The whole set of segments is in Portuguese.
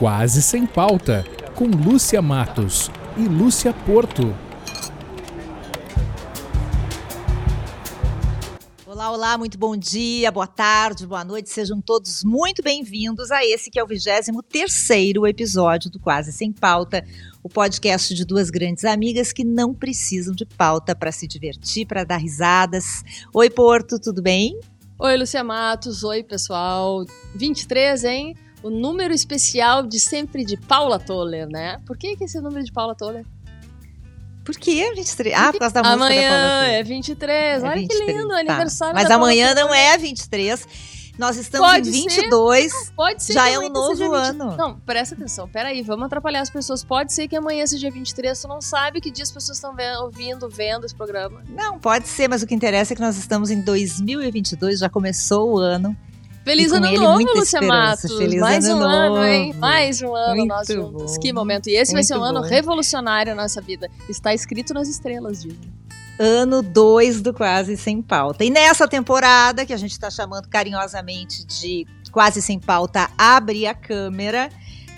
Quase Sem Pauta, com Lúcia Matos e Lúcia Porto. Olá, olá, muito bom dia, boa tarde, boa noite, sejam todos muito bem-vindos a esse que é o 23º episódio do Quase Sem Pauta, o podcast de duas grandes amigas que não precisam de pauta para se divertir, para dar risadas. Oi, Porto, tudo bem? Oi, Lúcia Matos, oi, pessoal. 23, hein? O número especial de sempre de Paula Toller, né? Por que, que esse é número de Paula Toller? Por que 23? Ah, por causa da música amanhã da Paula Toller. é 23. É Olha 23, que lindo, tá. aniversário Mas da Paula amanhã não é 23. Nós estamos Pode em ser. 22. Pode ser Já que é um amanhã novo seja 20 ano. Não, presta atenção. Peraí, vamos atrapalhar as pessoas. Pode ser que amanhã seja 23, tu não sabe que dia as pessoas estão ve- ouvindo, vendo esse programa. Não, pode ser, mas o que interessa é que nós estamos em 2022, já começou o ano. Feliz ano ele, novo, Lúcia. Matos. Feliz Mais ano um ano, hein? novo. Mais um ano Muito nós juntos. bom. Que momento. E esse vai ser um Muito ano bom. revolucionário na nossa vida. Está escrito nas estrelas, dizem. Ano 2 do Quase Sem Pauta. E nessa temporada, que a gente está chamando carinhosamente de Quase Sem Pauta, abre a câmera.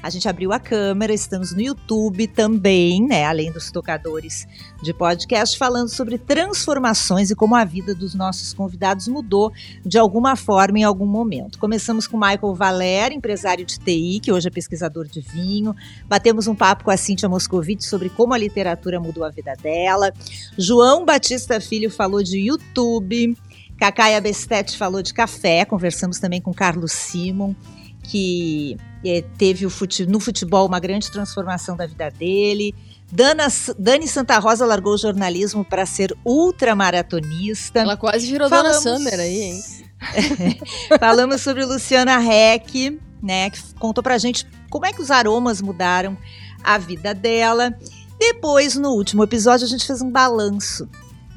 A gente abriu a câmera, estamos no YouTube também, né? Além dos tocadores de podcast, falando sobre transformações e como a vida dos nossos convidados mudou de alguma forma em algum momento. Começamos com Michael Valer, empresário de TI, que hoje é pesquisador de vinho. Batemos um papo com a Cíntia Moscovitch sobre como a literatura mudou a vida dela. João Batista Filho falou de YouTube. Cacaia Bestete falou de café. Conversamos também com Carlos Simon, que eh, teve fute- no futebol uma grande transformação da vida dele. Dana, Dani Santa Rosa largou o jornalismo para ser ultramaratonista. Ela quase virou Falamos- Dona Summer aí, hein? Falamos sobre Luciana Heck, né, que contou pra gente como é que os aromas mudaram a vida dela. Depois, no último episódio, a gente fez um balanço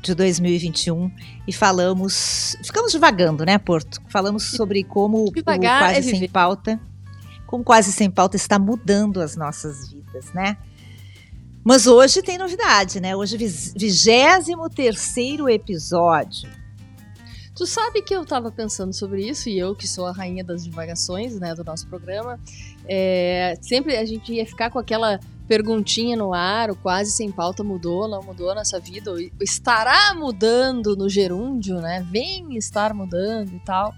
de 2021 e falamos, ficamos divagando, né, Porto? Falamos sobre como Devagar o quase é sem pauta, como quase sem pauta está mudando as nossas vidas, né? Mas hoje tem novidade, né? Hoje, 23 terceiro episódio. Tu sabe que eu tava pensando sobre isso, e eu, que sou a rainha das divagações, né, do nosso programa, é, sempre a gente ia ficar com aquela perguntinha no ar, o quase sem pauta mudou, não mudou a nossa vida, ou estará mudando no gerúndio, né, vem estar mudando e tal.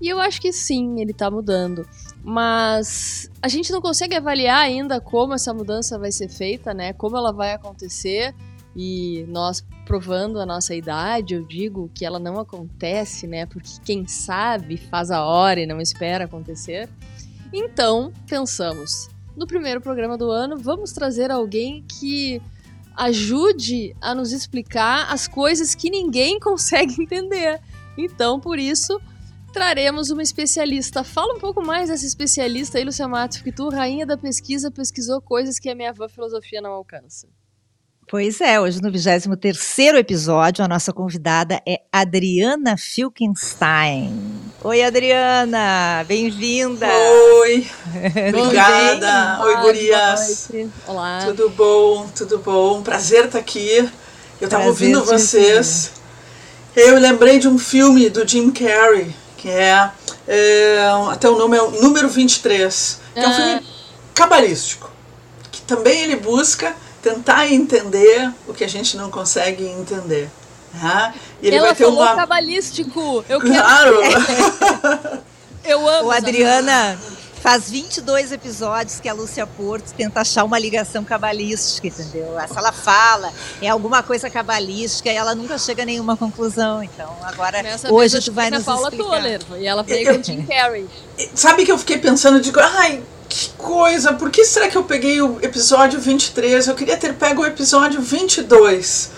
E eu acho que sim, ele tá mudando. Mas a gente não consegue avaliar ainda como essa mudança vai ser feita, né, como ela vai acontecer, e nós provando a nossa idade, eu digo que ela não acontece, né? Porque quem sabe faz a hora e não espera acontecer. Então, pensamos, no primeiro programa do ano, vamos trazer alguém que ajude a nos explicar as coisas que ninguém consegue entender. Então, por isso, traremos uma especialista. Fala um pouco mais dessa especialista aí, Lucia Matos, porque tu, rainha da pesquisa, pesquisou coisas que a minha avó filosofia não alcança. Pois é, hoje no 23º episódio, a nossa convidada é Adriana Filkenstein. Oi, Adriana, bem-vinda. Oi, obrigada. Oi, gurias. Olá. Tudo bom, tudo bom. Prazer estar aqui. Eu estava ouvindo vocês. Eu lembrei de um filme do Jim Carrey, que é, é, até o nome é o Número 23, que é um Ah. filme cabalístico, que também ele busca tentar entender o que a gente não consegue entender. E ele Ela vai ter falou uma cabalístico. Eu quero. Claro. Eu amo. O essa Adriana faz 22 episódios que a Lúcia Porto tenta achar uma ligação cabalística, entendeu? Se ela fala, é alguma coisa cabalística e ela nunca chega a nenhuma conclusão. Então, agora, Nessa hoje tu eu vai nos Paula explicar. Toller. E ela veio com o Jim Carrey. Sabe que eu fiquei pensando, eu digo, ai, que coisa, por que será que eu peguei o episódio 23? Eu queria ter pego o episódio 22,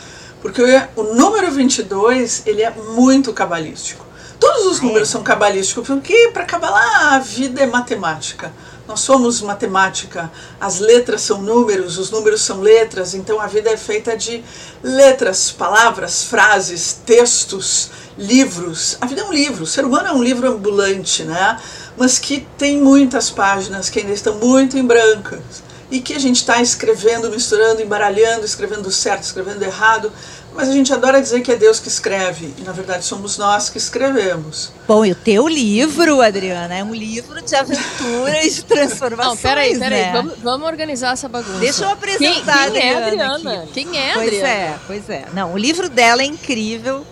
porque o número 22, ele é muito cabalístico. Todos os números são cabalísticos, porque para cabalar a vida é matemática. Nós somos matemática, as letras são números, os números são letras, então a vida é feita de letras, palavras, frases, textos, livros. A vida é um livro, o ser humano é um livro ambulante, né? Mas que tem muitas páginas que ainda estão muito em brancas e que a gente está escrevendo, misturando, embaralhando, escrevendo certo, escrevendo errado, mas a gente adora dizer que é Deus que escreve, e na verdade somos nós que escrevemos. Bom, e o teu livro, Adriana, é um livro de aventura e de transformação. Não, peraí, peraí, né? vamos, vamos, organizar essa bagunça. Deixa eu apresentar quem, quem a Adriana. É Adriana? Quem é Pois Adriana? é, pois é. Não, o livro dela é incrível.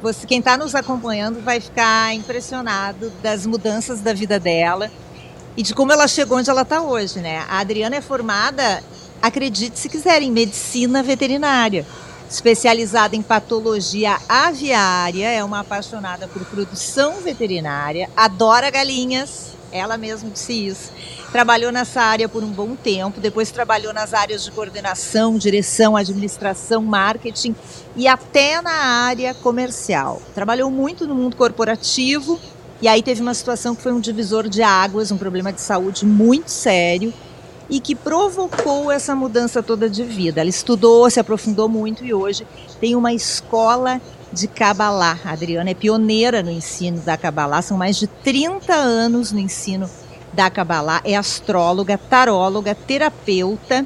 Você, quem está nos acompanhando vai ficar impressionado das mudanças da vida dela e de como ela chegou onde ela está hoje, né? A Adriana é formada, acredite se quiser, em medicina veterinária especializada em patologia aviária, é uma apaixonada por produção veterinária, adora galinhas, ela mesma disse isso. Trabalhou nessa área por um bom tempo, depois trabalhou nas áreas de coordenação, direção, administração, marketing e até na área comercial. Trabalhou muito no mundo corporativo e aí teve uma situação que foi um divisor de águas, um problema de saúde muito sério e que provocou essa mudança toda de vida. Ela estudou, se aprofundou muito e hoje tem uma escola de Kabbalah. A Adriana é pioneira no ensino da Kabbalah, são mais de 30 anos no ensino da Kabbalah, é astróloga, taróloga, terapeuta.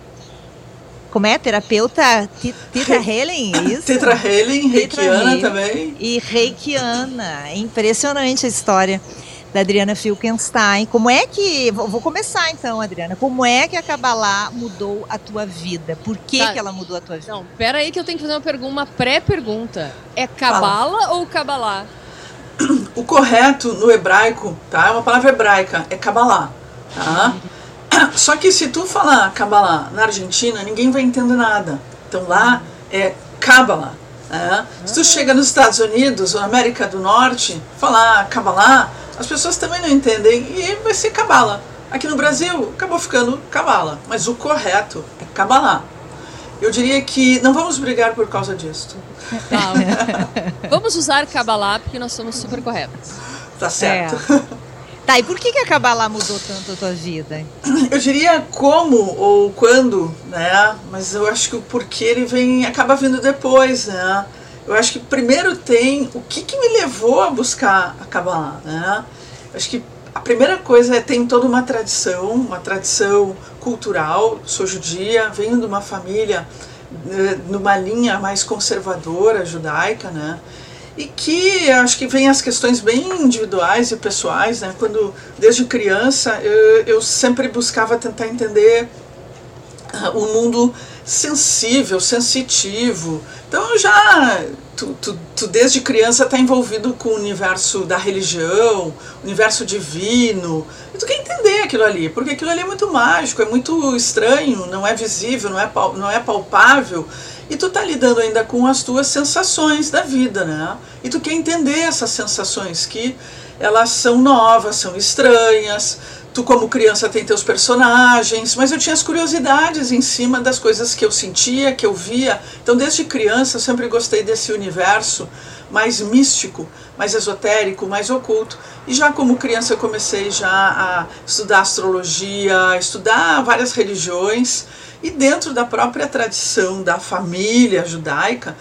Como é? Terapeuta Titra Helen, é isso? Titra Helen, reikiana também. E reikiana. Impressionante a história da Adriana Filkenstein. Como é que. Vou começar então, Adriana. Como é que a Kabbalah mudou a tua vida? Por que, tá. que ela mudou a tua vida? Não, pera aí que eu tenho que fazer uma pergunta, uma pré-pergunta. É Kabbalah ou Kabbalah? O correto no hebraico, tá? É uma palavra hebraica, é Kabbalah, tá? Só que se tu falar Kabbalah na Argentina, ninguém vai entender nada. Então lá é Kabbalah. Né? Se tu chega nos Estados Unidos ou na América do Norte, falar Kabbalah, as pessoas também não entendem e vai ser cabala. Aqui no Brasil acabou ficando cabala, mas o correto é cabalá. Eu diria que não vamos brigar por causa disso. Vamos usar cabalá porque nós somos super corretos. Tá certo. É. Tá, e por que, que a Kabbalah mudou tanto a tua vida? Eu diria como ou quando, né? Mas eu acho que o porquê ele vem, acaba vindo depois, né? eu acho que primeiro tem o que, que me levou a buscar a Kabbalah, né? Eu acho que a primeira coisa é tem toda uma tradição, uma tradição cultural. Sou judia, venho de uma família né, numa linha mais conservadora judaica, né? E que acho que vem as questões bem individuais e pessoais, né? Quando desde criança eu, eu sempre buscava tentar entender uh, o mundo sensível, sensitivo. Então já tu, tu, tu desde criança está envolvido com o universo da religião, universo divino. E tu quer entender aquilo ali, porque aquilo ali é muito mágico, é muito estranho, não é visível, não é, não é palpável. E tu tá lidando ainda com as tuas sensações da vida, né? E tu quer entender essas sensações que elas são novas, são estranhas, tu como criança tem teus personagens, mas eu tinha as curiosidades em cima das coisas que eu sentia, que eu via. Então desde criança eu sempre gostei desse universo mais místico, mais esotérico, mais oculto. E já como criança eu comecei já a estudar astrologia, estudar várias religiões e dentro da própria tradição da família judaica,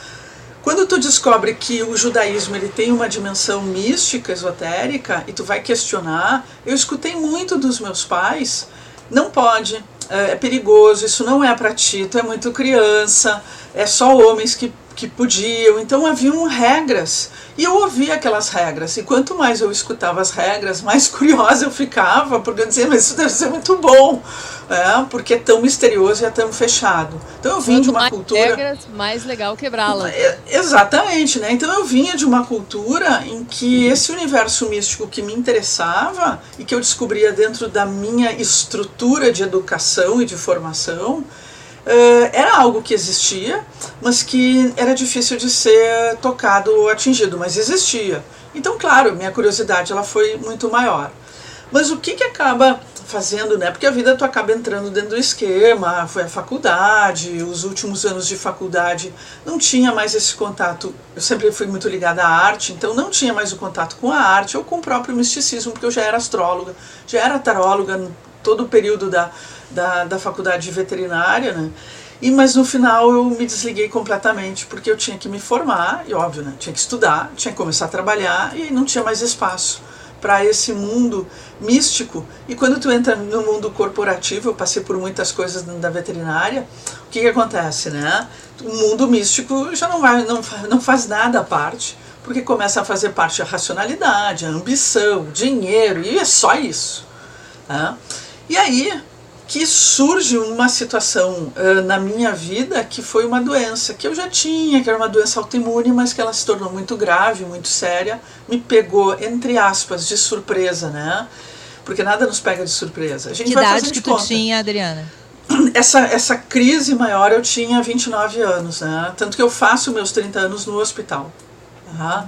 quando tu descobre que o judaísmo ele tem uma dimensão mística, esotérica, e tu vai questionar, eu escutei muito dos meus pais, não pode, é, é perigoso, isso não é para ti, tu é muito criança, é só homens que, que podiam. Então haviam regras e eu ouvia aquelas regras, e quanto mais eu escutava as regras, mais curiosa eu ficava, porque eu dizia, mas isso deve ser muito bom, é, porque é tão misterioso e é tão fechado. Então eu vim Quanto de uma mais cultura. regras, mais legal quebrá-la. É, exatamente, né? Então eu vinha de uma cultura em que esse universo místico que me interessava e que eu descobria dentro da minha estrutura de educação e de formação era algo que existia, mas que era difícil de ser tocado ou atingido, mas existia. Então, claro, minha curiosidade ela foi muito maior. Mas o que, que acaba fazendo, né? Porque a vida tu acaba entrando dentro do esquema, foi a faculdade, os últimos anos de faculdade não tinha mais esse contato. Eu sempre fui muito ligada à arte, então não tinha mais o contato com a arte ou com o próprio misticismo, porque eu já era astróloga, já era taróloga todo o período da, da, da faculdade de veterinária, né? E, mas no final eu me desliguei completamente porque eu tinha que me formar, e óbvio, né? Tinha que estudar, tinha que começar a trabalhar e não tinha mais espaço para esse mundo místico. E quando tu entra no mundo corporativo, eu passei por muitas coisas da veterinária, o que, que acontece, né? O mundo místico já não, vai, não, não faz nada à parte, porque começa a fazer parte a racionalidade, a ambição, o dinheiro, e é só isso. Né? E aí que surge uma situação uh, na minha vida que foi uma doença que eu já tinha, que era uma doença autoimune, mas que ela se tornou muito grave, muito séria, me pegou, entre aspas, de surpresa, né? Porque nada nos pega de surpresa. A gente que vai idade que tu conta. tinha, Adriana? Essa, essa crise maior eu tinha 29 anos, né? Tanto que eu faço meus 30 anos no hospital. Uhum.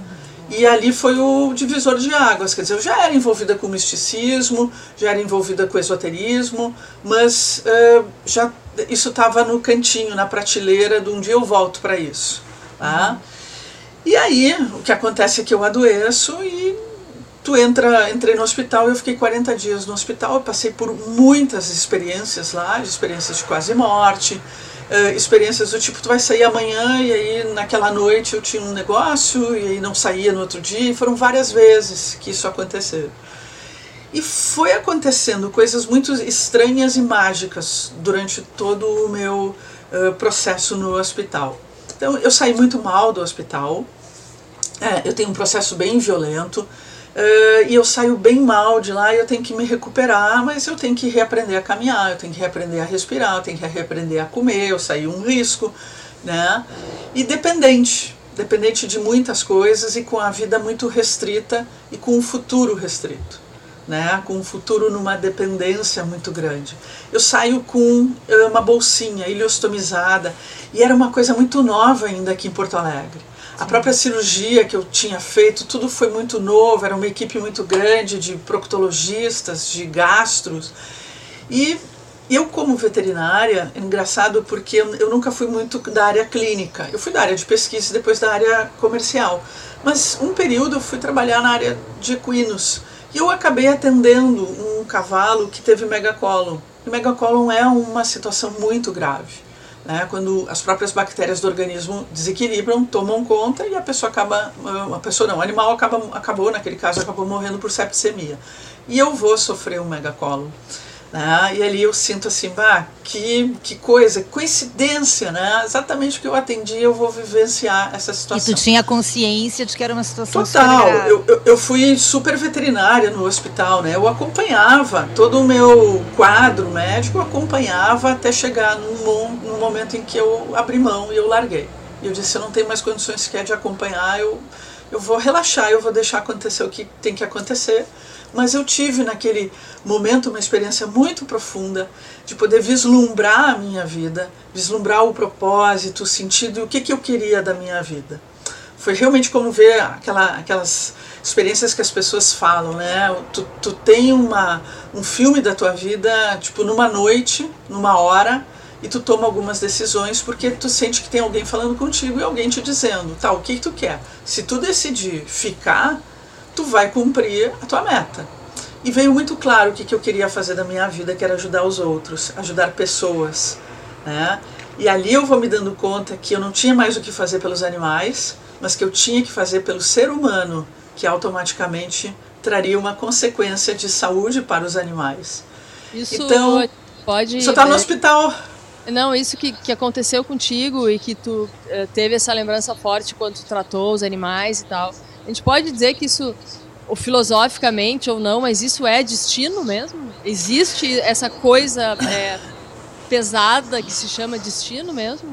E ali foi o divisor de águas, quer dizer, eu já era envolvida com misticismo, já era envolvida com esoterismo, mas uh, já isso estava no cantinho, na prateleira, de um dia eu volto para isso. Tá? Uhum. E aí, o que acontece é que eu adoeço e tu entra, entrei no hospital, eu fiquei 40 dias no hospital, eu passei por muitas experiências lá, experiências de quase morte, uh, experiências do tipo, tu vai sair amanhã e aí naquela noite eu tinha um negócio e aí não saía no outro dia. E foram várias vezes que isso aconteceu. E foi acontecendo coisas muito estranhas e mágicas durante todo o meu uh, processo no hospital. Então eu saí muito mal do hospital. É, eu tenho um processo bem violento. Uh, e eu saio bem mal de lá e eu tenho que me recuperar, mas eu tenho que reaprender a caminhar, eu tenho que reaprender a respirar, eu tenho que reaprender a comer, eu saí um risco, né? E dependente, dependente de muitas coisas e com a vida muito restrita e com um futuro restrito, né? Com um futuro numa dependência muito grande. Eu saio com eh, uma bolsinha iliostomizada e era uma coisa muito nova ainda aqui em Porto Alegre a própria cirurgia que eu tinha feito, tudo foi muito novo, era uma equipe muito grande de proctologistas, de gastros. E eu, como veterinária, é engraçado porque eu, eu nunca fui muito da área clínica. Eu fui da área de pesquisa e depois da área comercial. Mas um período eu fui trabalhar na área de equinos. E eu acabei atendendo um cavalo que teve megacolon. E megacolon é uma situação muito grave né, quando as próprias bactérias do organismo desequilibram, tomam conta e a pessoa acaba, a pessoa não, o animal acaba, acabou, naquele caso, acabou morrendo por septicemia. E eu vou sofrer um megacolo. Né? E ali eu sinto assim, bah, que, que coisa, coincidência, né? Exatamente o que eu atendi, eu vou vivenciar essa situação. E tu tinha consciência de que era uma situação Total, eu, eu, eu, fui super veterinária no hospital, né? Eu acompanhava todo o meu quadro médico, acompanhava até chegar num momento em que eu abri mão e eu larguei. E eu disse, eu não tenho mais condições sequer de acompanhar, eu, eu vou relaxar, eu vou deixar acontecer o que tem que acontecer mas eu tive naquele momento uma experiência muito profunda de poder vislumbrar a minha vida, vislumbrar o propósito, o sentido e o que, que eu queria da minha vida. Foi realmente como ver aquela, aquelas experiências que as pessoas falam, né? Tu, tu tem uma, um filme da tua vida, tipo, numa noite, numa hora, e tu toma algumas decisões porque tu sente que tem alguém falando contigo e alguém te dizendo, tá, o que, que tu quer? Se tu decidir ficar, tu vai cumprir a tua meta. E veio muito claro o que, que eu queria fazer da minha vida, que era ajudar os outros, ajudar pessoas. Né? E ali eu vou me dando conta que eu não tinha mais o que fazer pelos animais, mas que eu tinha que fazer pelo ser humano, que automaticamente traria uma consequência de saúde para os animais. Isso então, pode. Você está no é, hospital. Não, isso que, que aconteceu contigo e que tu uh, teve essa lembrança forte quando tu tratou os animais e tal. A gente pode dizer que isso, ou filosoficamente ou não, mas isso é destino mesmo? Existe essa coisa é, pesada que se chama destino mesmo?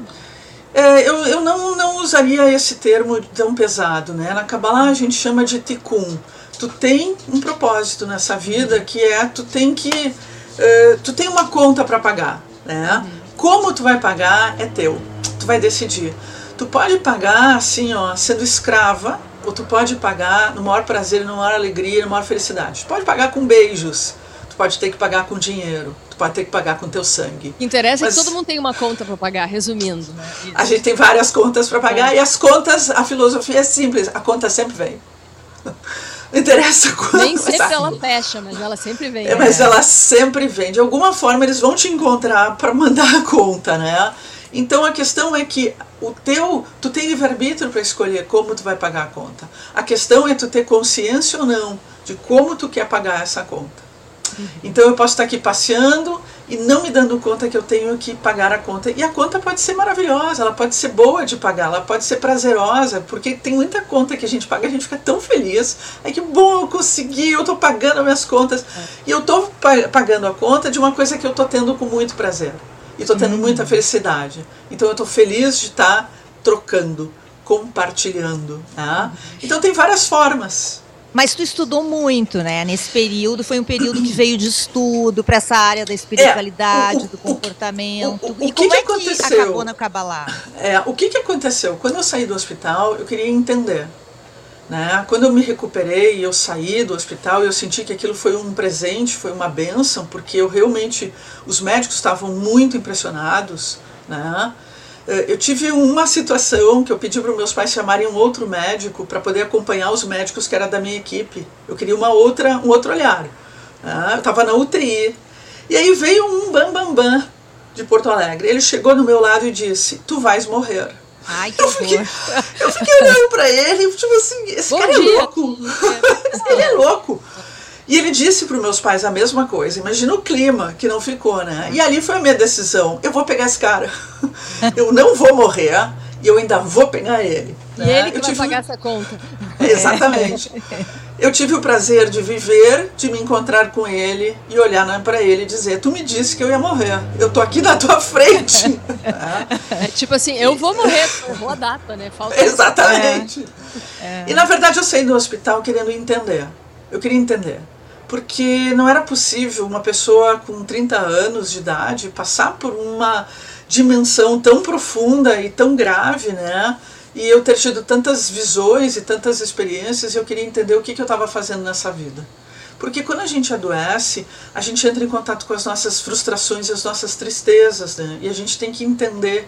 É, eu eu não, não usaria esse termo tão pesado, né? Na Kabbalah a gente chama de tikkun. Tu tem um propósito nessa vida que é tu tem que uh, tu tem uma conta para pagar, né? Como tu vai pagar é teu. Tu vai decidir. Tu pode pagar assim, ó, sendo escrava tu pode pagar no maior prazer, na maior alegria, na maior felicidade. Tu pode pagar com beijos, tu pode ter que pagar com dinheiro, tu pode ter que pagar com teu sangue. O que interessa Mas, é que todo mundo tem uma conta para pagar, resumindo. Né? A gente tem várias contas para pagar é. e as contas, a filosofia é simples, a conta sempre vem. Não interessa quando. Nem sempre ela fecha, mas ela sempre vem. É, mas ela sempre vem. De alguma forma eles vão te encontrar para mandar a conta, né? Então a questão é que o teu, tu tem livre-arbítrio para escolher como tu vai pagar a conta. A questão é tu ter consciência ou não de como tu quer pagar essa conta. Então eu posso estar aqui passeando e não me dando conta que eu tenho que pagar a conta. E a conta pode ser maravilhosa, ela pode ser boa de pagar, ela pode ser prazerosa, porque tem muita conta que a gente paga, a gente fica tão feliz. Ai que bom, eu consegui, eu estou pagando as minhas contas. E eu estou pagando a conta de uma coisa que eu estou tendo com muito prazer. E estou tendo muita felicidade. Então eu estou feliz de estar trocando, compartilhando. Tá? Então tem várias formas. Mas tu estudou muito, né? Nesse período, foi um período que veio de estudo para essa área da espiritualidade, é, o, do comportamento. O, o, e que como que é aconteceu? que acabou na Kabbalah? É, o que, que aconteceu? Quando eu saí do hospital, eu queria entender. Né? Quando eu me recuperei, eu saí do hospital, eu senti que aquilo foi um presente, foi uma benção, porque eu realmente, os médicos estavam muito impressionados, né? Eh, eu tive uma situação que eu pedi para os meus pais chamarem um outro médico para poder acompanhar os médicos que era da minha equipe. Eu queria uma outra, um outro olhar. Né? Eu estava na UTI. E aí veio um bambambam bam, bam de Porto Alegre. Ele chegou no meu lado e disse: Tu vais morrer. Ai, que eu fiquei, eu fiquei olhando para ele, tipo assim, esse Bom cara é dia. é louco. esse cara é louco. E ele disse para os meus pais a mesma coisa. Imagina o clima que não ficou, né? E ali foi a minha decisão. Eu vou pegar esse cara. eu não vou morrer e eu ainda vou pegar ele. E né? ele que eu vai tive... pagar essa conta. Exatamente. Eu tive o prazer de viver, de me encontrar com ele e olhar né, para ele e dizer: Tu me disse que eu ia morrer. Eu tô aqui na tua frente. é, tipo assim, eu vou morrer, errou a data, né? Falta Exatamente. É. E na verdade eu saí do hospital querendo entender. Eu queria entender porque não era possível uma pessoa com 30 anos de idade passar por uma dimensão tão profunda e tão grave, né? E eu ter tido tantas visões e tantas experiências, eu queria entender o que, que eu estava fazendo nessa vida. Porque quando a gente adoece, a gente entra em contato com as nossas frustrações e as nossas tristezas, né? E a gente tem que entender,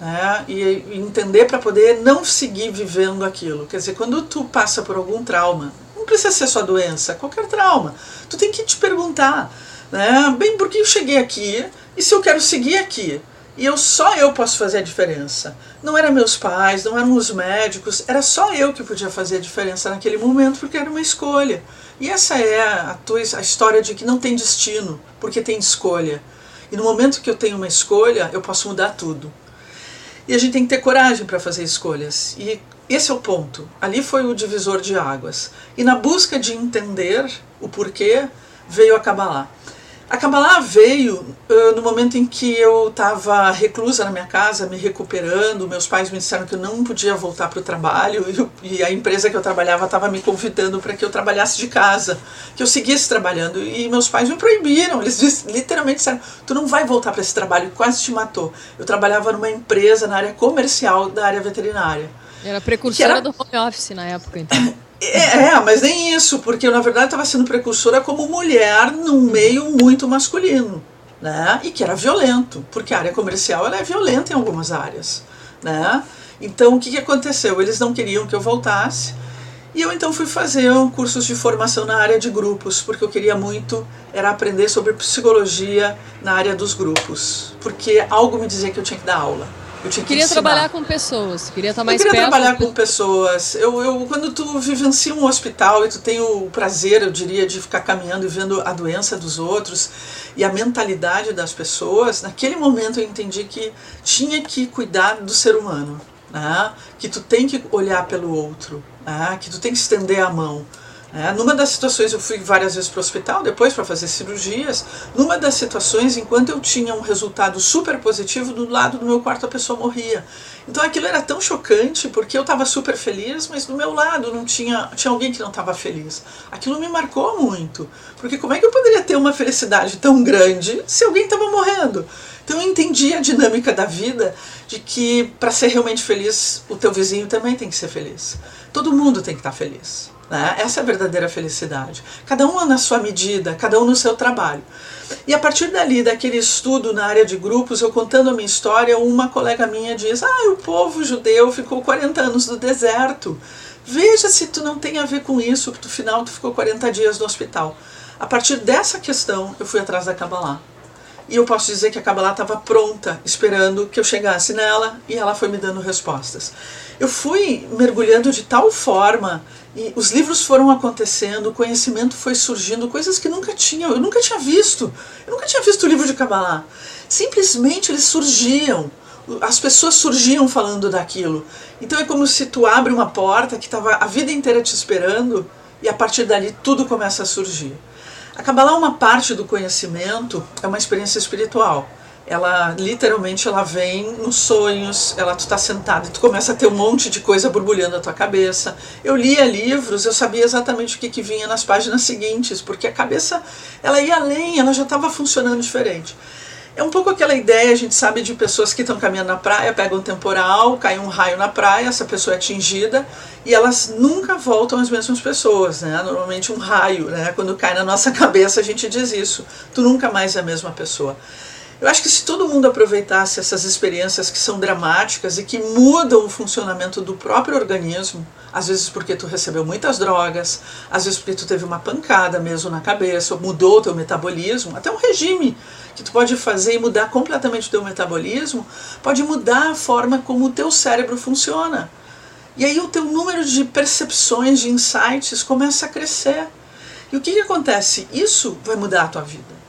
né? E, entender para poder não seguir vivendo aquilo. Quer dizer, quando tu passa por algum trauma, não precisa ser só doença, qualquer trauma. Tu tem que te perguntar, né? Bem, por que eu cheguei aqui? E se eu quero seguir aqui? E eu só eu posso fazer a diferença. Não eram meus pais, não eram os médicos, era só eu que podia fazer a diferença naquele momento, porque era uma escolha. E essa é a, tua, a história de que não tem destino, porque tem escolha. E no momento que eu tenho uma escolha, eu posso mudar tudo. E a gente tem que ter coragem para fazer escolhas. E esse é o ponto. Ali foi o divisor de águas. E na busca de entender o porquê, veio a Kabbalah. A Kabbalah veio uh, no momento em que eu estava reclusa na minha casa, me recuperando. Meus pais me disseram que eu não podia voltar para o trabalho e, e, a empresa que eu trabalhava estava me convidando para que eu trabalhasse de casa, que eu seguisse trabalhando. E meus pais me proibiram. Eles disse, literalmente disseram: Tu não vai voltar para esse trabalho, quase te matou. Eu trabalhava numa empresa na área comercial da área veterinária. Era precursora era... do home office na época, então. É, é, mas nem isso, porque eu, na verdade estava sendo precursora como mulher num meio muito masculino, né? E que era violento, porque a área comercial ela é violenta em algumas áreas, né? Então o que, que aconteceu? Eles não queriam que eu voltasse. E eu então fui fazer um cursos de formação na área de grupos, porque eu queria muito era aprender sobre psicologia na área dos grupos, porque algo me dizia que eu tinha que dar aula. Eu tinha que queria ensinar. trabalhar com pessoas, queria estar mais eu queria perto. trabalhar com pessoas. Eu, eu, quando tu vivencia um hospital e tu tem o prazer, eu diria, de ficar caminhando e vendo a doença dos outros e a mentalidade das pessoas, naquele momento eu entendi que tinha que cuidar do ser humano, né? que tu tem que olhar pelo outro, né? que tu tem que estender a mão. É, numa das situações, eu fui várias vezes para o hospital depois para fazer cirurgias. Numa das situações, enquanto eu tinha um resultado super positivo, do lado do meu quarto a pessoa morria. Então aquilo era tão chocante porque eu estava super feliz, mas do meu lado não tinha, tinha alguém que não estava feliz. Aquilo me marcou muito, porque como é que eu poderia ter uma felicidade tão grande se alguém estava morrendo? Então eu entendi a dinâmica da vida de que para ser realmente feliz, o teu vizinho também tem que ser feliz. Todo mundo tem que estar tá feliz. Né? Essa é a verdadeira felicidade. Cada um na sua medida, cada um no seu trabalho. E a partir dali, daquele estudo na área de grupos, eu contando a minha história, uma colega minha diz: Ah, o povo judeu ficou 40 anos no deserto. Veja se tu não tem a ver com isso, porque no final tu ficou 40 dias no hospital. A partir dessa questão, eu fui atrás da Kabbalah. E eu posso dizer que a Kabbalah estava pronta, esperando que eu chegasse nela, e ela foi me dando respostas. Eu fui mergulhando de tal forma e os livros foram acontecendo, o conhecimento foi surgindo, coisas que nunca tinha, eu nunca tinha visto. Eu nunca tinha visto o livro de Kabbalah. Simplesmente eles surgiam. As pessoas surgiam falando daquilo. Então é como se tu abre uma porta que estava a vida inteira te esperando e a partir dali tudo começa a surgir. A Kabbalah é uma parte do conhecimento, é uma experiência espiritual ela literalmente ela vem nos sonhos, ela tu está sentado e tu começa a ter um monte de coisa borbulhando na tua cabeça. Eu lia livros, eu sabia exatamente o que, que vinha nas páginas seguintes, porque a cabeça ela ia além, ela já estava funcionando diferente. É um pouco aquela ideia, a gente sabe, de pessoas que estão caminhando na praia, pegam um temporal, cai um raio na praia, essa pessoa é atingida e elas nunca voltam as mesmas pessoas, né? Normalmente um raio, né? Quando cai na nossa cabeça a gente diz isso, tu nunca mais é a mesma pessoa. Eu acho que se todo mundo aproveitasse essas experiências que são dramáticas e que mudam o funcionamento do próprio organismo, às vezes porque tu recebeu muitas drogas, às vezes porque tu teve uma pancada mesmo na cabeça, ou mudou o teu metabolismo, até um regime que tu pode fazer e mudar completamente o teu metabolismo, pode mudar a forma como o teu cérebro funciona. E aí o teu número de percepções, de insights começa a crescer. E o que, que acontece? Isso vai mudar a tua vida.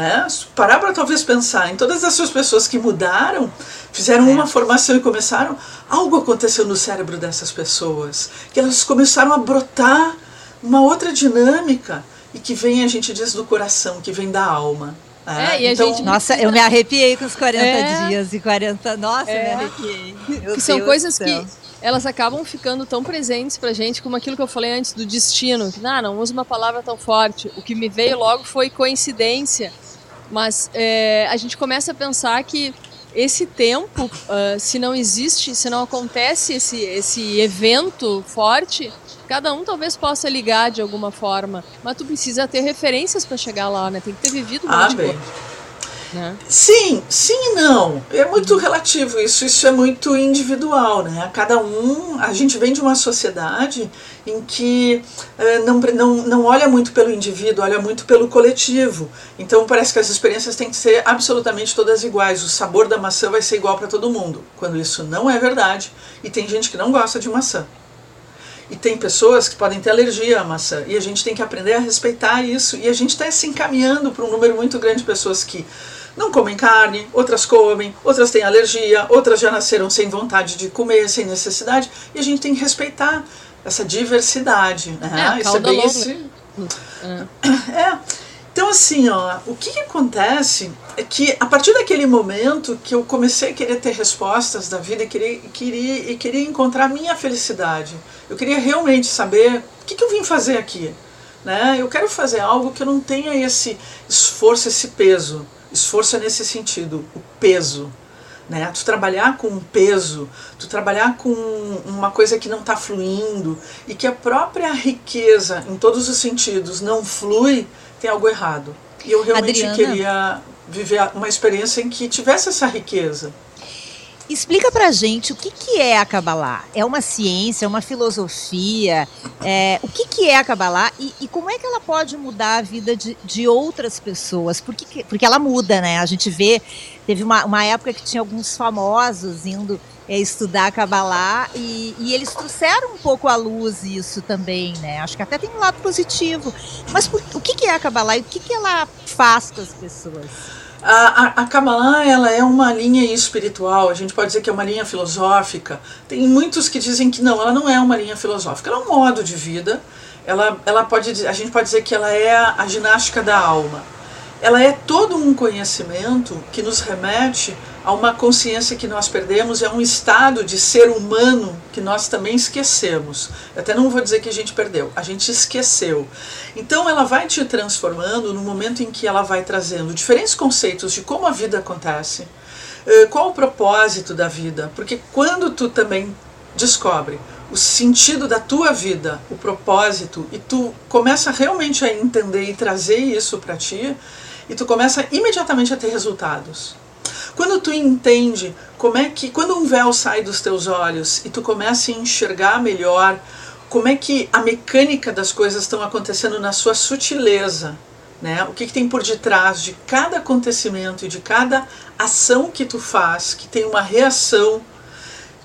Né? Parar para talvez pensar em todas essas pessoas que mudaram, fizeram é. uma formação e começaram, algo aconteceu no cérebro dessas pessoas, que elas começaram a brotar uma outra dinâmica e que vem, a gente diz, do coração, que vem da alma. É, é então, gente... Nossa, eu me arrepiei com os 40 é. dias e 40. Nossa, é. me arrepiei. Meu que são Deus coisas que elas acabam ficando tão presentes pra gente como aquilo que eu falei antes do destino. Que, ah, não usa uma palavra tão forte. O que me veio logo foi coincidência. Mas é, a gente começa a pensar que esse tempo, uh, se não existe, se não acontece esse, esse evento forte, cada um talvez possa ligar de alguma forma. Mas tu precisa ter referências para chegar lá, né? Tem que ter vivido um ah, bem. Né? Sim, sim e não. É muito relativo isso, isso é muito individual, né? Cada um, a gente vem de uma sociedade em que eh, não, não, não olha muito pelo indivíduo, olha muito pelo coletivo. Então parece que as experiências têm que ser absolutamente todas iguais. O sabor da maçã vai ser igual para todo mundo, quando isso não é verdade. E tem gente que não gosta de maçã. E tem pessoas que podem ter alergia à maçã. E a gente tem que aprender a respeitar isso. E a gente está se encaminhando para um número muito grande de pessoas que não comem carne, outras comem, outras têm alergia, outras já nasceram sem vontade de comer, sem necessidade, e a gente tem que respeitar essa diversidade, né? É, Isso é bem esse... é. é. Então assim, ó, o que, que, acontece é que a partir daquele momento que eu comecei a querer ter respostas da vida e queria, queria, e queria encontrar a minha felicidade, eu queria realmente saber o que, que eu vim fazer aqui. Né? Eu quero fazer algo que eu não tenha esse esforço, esse peso. Esforço é nesse sentido, o peso. Né? Tu trabalhar com um peso, tu trabalhar com uma coisa que não está fluindo e que a própria riqueza, em todos os sentidos, não flui, tem algo errado. E eu realmente Adriana. queria viver uma experiência em que tivesse essa riqueza. Explica pra gente o que, que é a Kabbalah. É uma ciência, é uma filosofia? É, o que, que é a Kabbalah e, e, como é que ela pode mudar a vida de, de outras pessoas? Porque, porque ela muda, né? A gente vê, teve uma, uma época que tinha alguns famosos indo é, estudar a Kabbalah e, e, eles trouxeram um pouco à luz isso também, né? Acho que até tem um lado positivo. Mas por, o que, que é a Kabbalah e o que, que ela faz com as pessoas? A, a, Kabbalah ela é uma linha espiritual, a gente pode dizer que é uma linha filosófica. Tem muitos que dizem que não, ela não é uma linha filosófica, ela é um modo de vida. Ela, ela pode, a gente pode dizer que ela é a, a ginástica da alma. Ela é todo um conhecimento que nos remete a uma consciência que nós perdemos, é um estado de ser humano que nós também esquecemos. Eu até não vou dizer que a gente perdeu, a gente esqueceu. Então ela vai te transformando no momento em que ela vai trazendo diferentes conceitos de como a vida acontece, eh, qual o propósito da vida, porque quando tu também descobre o sentido da tua vida, o propósito, e tu começa realmente a entender e trazer isso para ti, e tu começa imediatamente a ter resultados. Quando tu entende como é que, quando um véu sai dos teus olhos e tu começa a enxergar melhor como é que a mecânica das coisas estão acontecendo na sua sutileza, né? O que, que tem por detrás de cada acontecimento e de cada ação que tu faz, que tem uma reação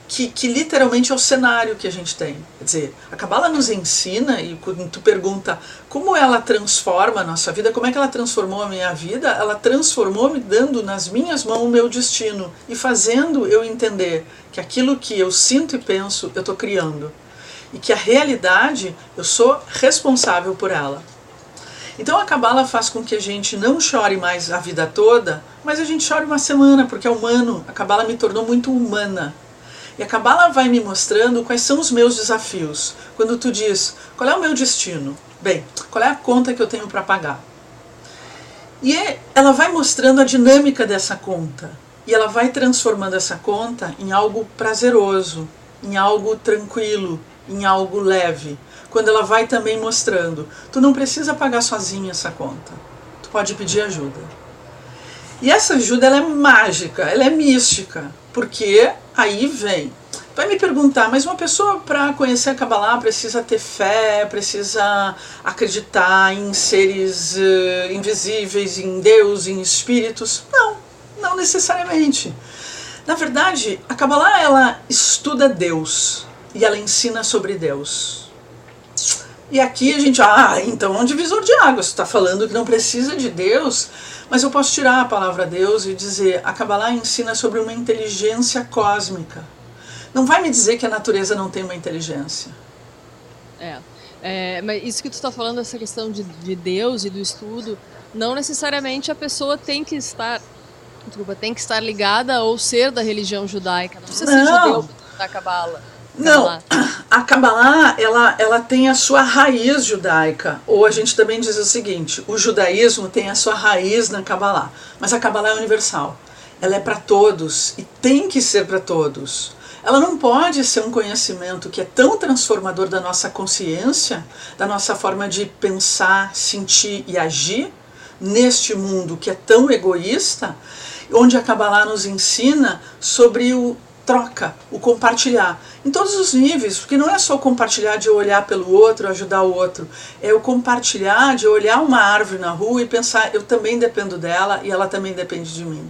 que, que literalmente é o cenário que a gente tem. Quer dizer, a Kabbalah nos ensina, e quando tu pergunta como ela transforma a nossa vida, como é que ela transformou a minha vida, ela transformou me dando nas minhas mãos o meu destino e fazendo eu entender que aquilo que eu sinto e penso, eu estou criando. E que a realidade, eu sou responsável por ela. Então a Kabbalah faz com que a gente não chore mais a vida toda, mas a gente chore uma semana, porque é humano. A Kabbalah me tornou muito humana. E a Kabbalah vai me mostrando quais são os meus desafios. Quando tu diz, qual é o meu destino? Bem, qual é a conta que eu tenho para pagar? E é, ela vai mostrando a dinâmica dessa conta. E ela vai transformando essa conta em algo prazeroso, em algo tranquilo, em algo leve. Quando ela vai também mostrando, tu não precisa pagar sozinho essa conta. Tu pode pedir ajuda. E essa ajuda ela é mágica, ela é mística, porque Aí vem. Vai me perguntar, mas uma pessoa para conhecer a Kabbalah precisa ter fé, precisa acreditar em seres uh, invisíveis, em Deus, em espíritos? Não, não necessariamente. Na verdade, a Kabbalah ela estuda Deus e ela ensina sobre Deus. E aqui a gente, ah, então é um divisor de águas. Você está falando que não precisa de Deus, mas eu posso tirar a palavra Deus e dizer: a Kabbalah ensina sobre uma inteligência cósmica. Não vai me dizer que a natureza não tem uma inteligência. É. é mas isso que tu está falando, essa questão de, de Deus e do estudo, não necessariamente a pessoa tem que estar desculpa, tem que estar ligada ou ser da religião judaica. Não precisa não. ser judeu da Kabbalah. Não, a Kabbalah ela, ela tem a sua raiz judaica. Ou a gente também diz o seguinte: o judaísmo tem a sua raiz na Kabbalah. Mas a Kabbalah é universal. Ela é para todos e tem que ser para todos. Ela não pode ser um conhecimento que é tão transformador da nossa consciência, da nossa forma de pensar, sentir e agir neste mundo que é tão egoísta, onde a Kabbalah nos ensina sobre o troca, o compartilhar. Em todos os níveis, porque não é só compartilhar de olhar pelo outro, ajudar o outro. É o compartilhar de olhar uma árvore na rua e pensar, eu também dependo dela e ela também depende de mim.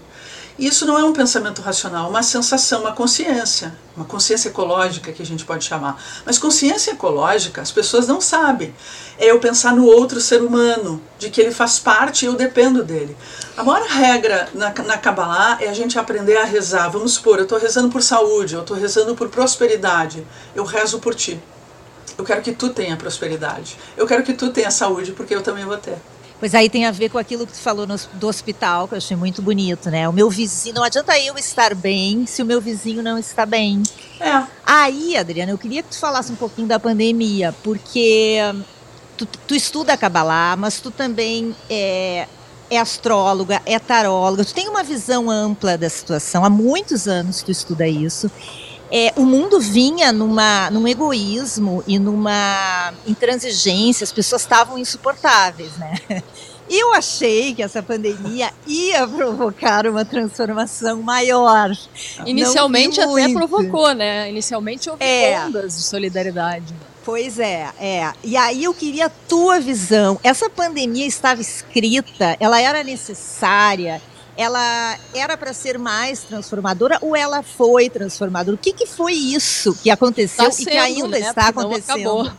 Isso não é um pensamento racional, uma sensação, uma consciência, uma consciência ecológica que a gente pode chamar. Mas consciência ecológica as pessoas não sabem. É eu pensar no outro ser humano, de que ele faz parte e eu dependo dele. A maior regra na, na Kabbalah é a gente aprender a rezar. Vamos supor, eu estou rezando por saúde, eu estou rezando por prosperidade, eu rezo por ti. Eu quero que tu tenha prosperidade. Eu quero que tu tenha saúde, porque eu também vou ter. Pois aí tem a ver com aquilo que tu falou no, do hospital, que eu achei muito bonito, né? O meu vizinho, não adianta eu estar bem se o meu vizinho não está bem. É. Aí, Adriana, eu queria que tu falasse um pouquinho da pandemia, porque tu, tu estuda a Kabbalah, mas tu também é, é astróloga, é taróloga, tu tem uma visão ampla da situação, há muitos anos tu estuda isso é, o mundo vinha numa, num egoísmo e numa intransigência, as pessoas estavam insuportáveis, né? Eu achei que essa pandemia ia provocar uma transformação maior. Inicialmente até provocou, né? Inicialmente houve é. ondas de solidariedade. Pois é, é. E aí eu queria a tua visão. Essa pandemia estava escrita, ela era necessária ela era para ser mais transformadora ou ela foi transformadora? O que, que foi isso que aconteceu tá e que ainda né? está acontecendo? Não acabou.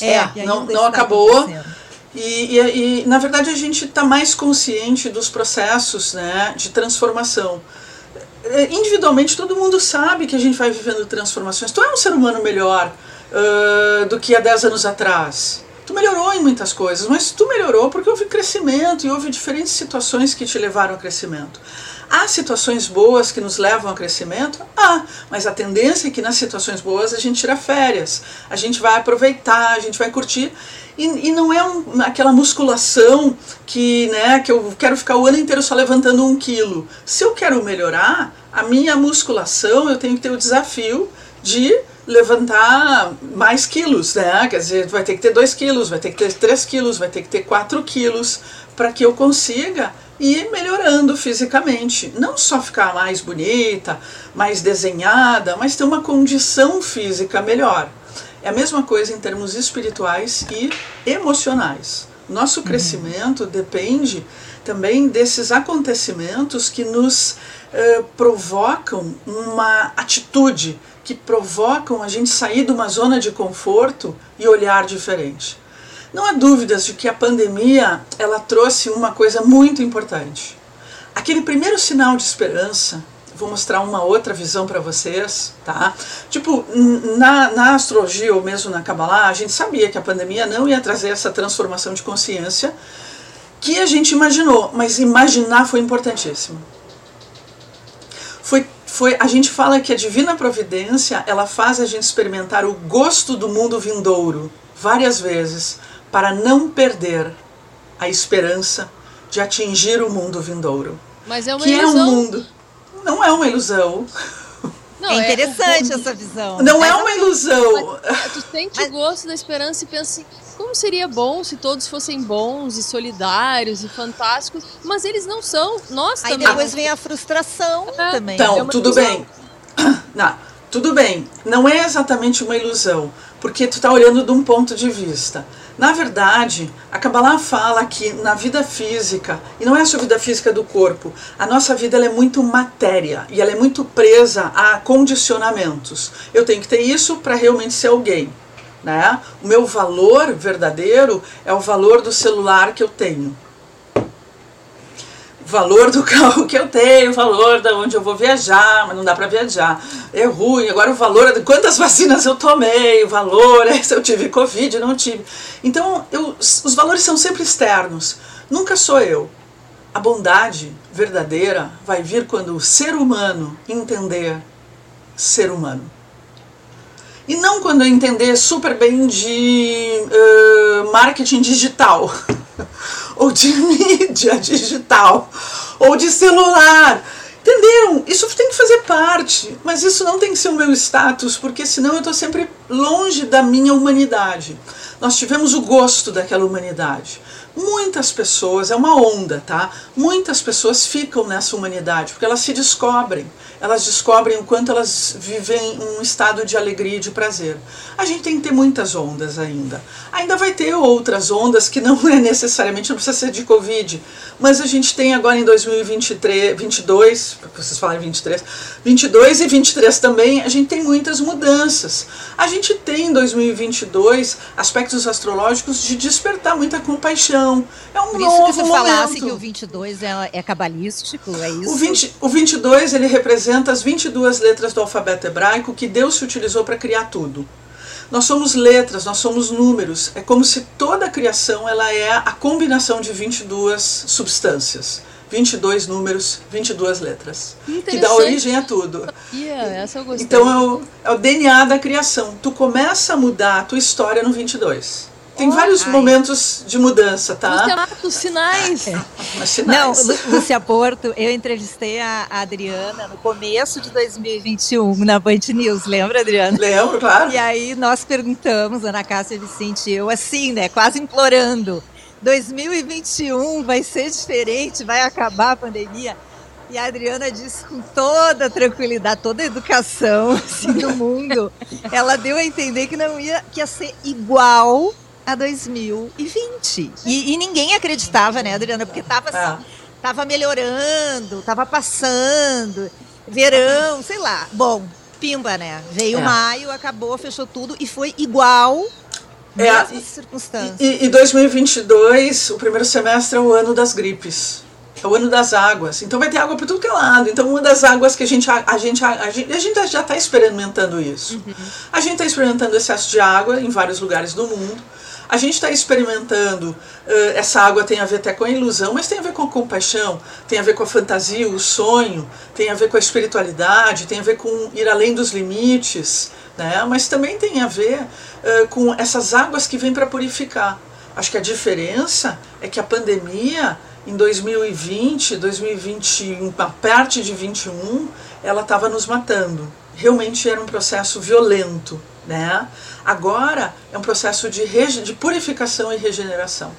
É, é, é não, não acabou. E, e, e, na verdade a gente está mais consciente dos processos né, de transformação. É, individualmente todo mundo sabe que a gente vai vivendo transformações. Tu é um ser humano melhor uh, do que há 10 anos atrás. Tu melhorou em muitas coisas, mas tu melhorou porque houve crescimento e houve diferentes situações que te levaram ao crescimento. Há situações boas que nos levam ao crescimento? Ah, mas a tendência é que nas situações boas a gente tira férias, a gente vai aproveitar, a gente vai curtir. E, e não é um, aquela musculação que, né, que eu quero ficar o ano inteiro só levantando um quilo. Se eu quero melhorar, a minha musculação eu tenho que ter o desafio de levantar mais quilos, né? Quer dizer, vai ter que ter 2 quilos, vai ter que ter 3 quilos, vai ter que ter 4 quilos para que eu consiga ir melhorando fisicamente. Não só ficar mais bonita, mais desenhada, mas ter uma condição física melhor. É a mesma coisa em termos espirituais e emocionais. Nosso crescimento uhum. depende também desses acontecimentos que nos uh, provocam uma atitude, que provocam a gente sair de uma zona de conforto e olhar diferente. Não há dúvidas de que a pandemia ela trouxe uma coisa muito importante. Aquele primeiro sinal de esperança vou mostrar uma outra visão para vocês, tá? Tipo, na, na astrologia ou mesmo na Kabbalah, a gente sabia que a pandemia não ia trazer essa transformação de consciência que a gente imaginou, mas imaginar foi importantíssimo. Foi, a gente fala que a divina providência, ela faz a gente experimentar o gosto do mundo vindouro várias vezes para não perder a esperança de atingir o mundo vindouro. Mas é uma que ilusão. é um mundo não é uma ilusão. Não, é interessante é, essa visão. Não é uma ilusão. Mas, tu sente Mas... o gosto da esperança e pensa assim, como seria bom se todos fossem bons e solidários e fantásticos, mas eles não são. Nós Aí também. Aí depois vem a frustração é. também. Então, é tudo ilusão. bem. Não, tudo bem. Não é exatamente uma ilusão, porque tu está olhando de um ponto de vista. Na verdade, a Kabbalah fala que na vida física, e não é só a vida física do corpo, a nossa vida é muito matéria e ela é muito presa a condicionamentos. Eu tenho que ter isso para realmente ser alguém. Né? O meu valor verdadeiro é o valor do celular que eu tenho valor do carro que eu tenho, o valor de onde eu vou viajar, mas não dá para viajar. É ruim. Agora o valor é de quantas vacinas eu tomei, o valor é se eu tive Covid, não tive. Então, eu, os valores são sempre externos. Nunca sou eu. A bondade verdadeira vai vir quando o ser humano entender ser humano. E não quando eu entender super bem de uh, marketing digital. ou de mídia digital, ou de celular. Entenderam? Isso tem que fazer parte, mas isso não tem que ser o meu status, porque senão eu estou sempre longe da minha humanidade. Nós tivemos o gosto daquela humanidade. Muitas pessoas, é uma onda, tá? Muitas pessoas ficam nessa humanidade porque elas se descobrem elas descobrem o quanto elas vivem um estado de alegria e de prazer. A gente tem que ter muitas ondas ainda. Ainda vai ter outras ondas que não é necessariamente, não precisa ser de Covid, mas a gente tem agora em 2023, 22, vocês falam 23, 22 e 23 também, a gente tem muitas mudanças. A gente tem em 2022 aspectos astrológicos de despertar muita compaixão. É um Por novo isso que você momento. falasse que o 22 é, é cabalístico, é isso? O, 20, o 22 ele representa as 22 letras do alfabeto hebraico que Deus se utilizou para criar tudo. Nós somos letras, nós somos números. É como se toda a criação ela é a combinação de 22 substâncias. 22 números, 22 letras. Que dá origem a tudo. Yeah, então é o, é o DNA da criação. Tu começa a mudar a tua história no 22. Tem oh, vários ai. momentos de mudança, tá? Lucianato, sinais. É. sinais. Não, Lúcia Porto, eu entrevistei a Adriana no começo de 2021 na Band News, lembra, Adriana? Lembro, claro. E aí nós perguntamos, Ana Cássia Vicente e eu, assim, né, quase implorando, 2021 vai ser diferente, vai acabar a pandemia. E a Adriana disse com toda tranquilidade, toda a educação assim, do mundo, ela deu a entender que não ia, que ia ser igual a 2020. E, e ninguém acreditava, né, Adriana? Porque tava, ah. tava melhorando, tava passando, verão, sei lá. Bom, pimba, né? Veio é. maio, acabou, fechou tudo e foi igual é, mesmas circunstâncias. E, e 2022, o primeiro semestre é o ano das gripes. É o ano das águas. Então vai ter água por tudo que é lado. Então uma das águas que a gente a, a gente a, gente, a gente já está experimentando isso. Uhum. A gente está experimentando excesso de água em vários lugares do mundo. A gente está experimentando, uh, essa água tem a ver até com a ilusão, mas tem a ver com a compaixão, tem a ver com a fantasia, o sonho, tem a ver com a espiritualidade, tem a ver com ir além dos limites, né? mas também tem a ver uh, com essas águas que vêm para purificar. Acho que a diferença é que a pandemia em 2020, 2021, a parte de 21, ela estava nos matando. Realmente era um processo violento, né? Agora é um processo de, de purificação e regeneração.